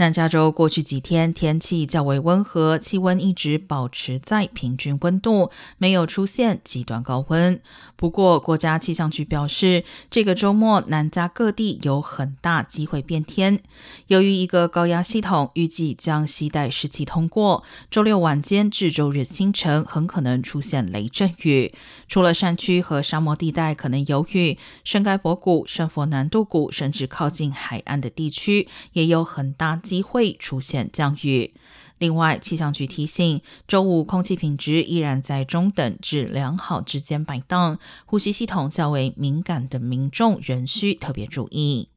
南加州过去几天天气较为温和，气温一直保持在平均温度，没有出现极端高温。不过，国家气象局表示，这个周末南加各地有很大机会变天。由于一个高压系统预计将携带湿气通过，周六晚间至周日清晨很可能出现雷阵雨。除了山区和沙漠地带可能有雨，圣盖博谷、圣佛南度谷，甚至靠近海岸的地区也有很大。机会出现降雨。另外，气象局提醒，周五空气品质依然在中等至良好之间摆荡，呼吸系统较为敏感的民众仍需特别注意。